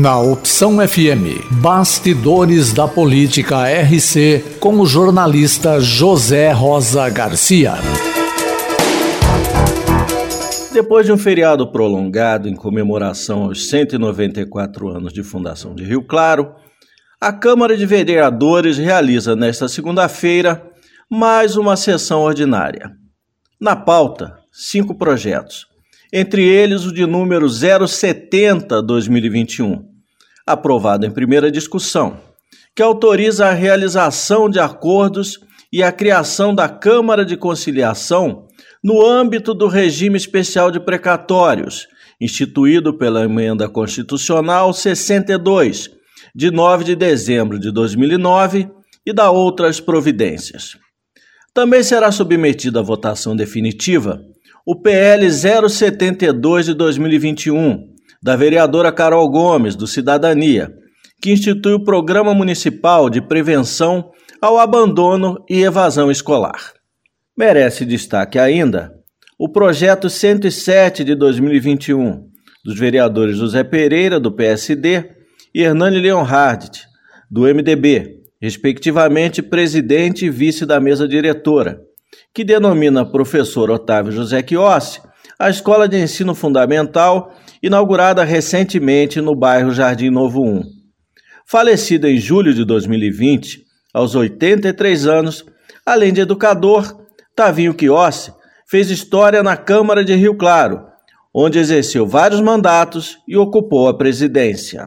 Na Opção FM, Bastidores da Política RC, com o jornalista José Rosa Garcia. Depois de um feriado prolongado em comemoração aos 194 anos de fundação de Rio Claro, a Câmara de Vereadores realiza nesta segunda-feira mais uma sessão ordinária. Na pauta, cinco projetos, entre eles o de número 070-2021, aprovado em primeira discussão, que autoriza a realização de acordos e a criação da Câmara de Conciliação no âmbito do regime especial de precatórios, instituído pela Emenda Constitucional 62, de 9 de dezembro de 2009, e da outras providências. Também será submetido à votação definitiva o PL 072 de 2021, da vereadora Carol Gomes, do Cidadania, que institui o Programa Municipal de Prevenção ao Abandono e Evasão Escolar. Merece destaque ainda o projeto 107 de 2021 dos vereadores José Pereira, do PSD, e Hernani Leonhardt, do MDB, respectivamente presidente e vice da mesa diretora, que denomina professor Otávio José Chiossi a Escola de Ensino Fundamental, inaugurada recentemente no bairro Jardim Novo 1. Falecido em julho de 2020, aos 83 anos, além de educador, Tavinho Chiossi fez história na Câmara de Rio Claro, onde exerceu vários mandatos e ocupou a presidência.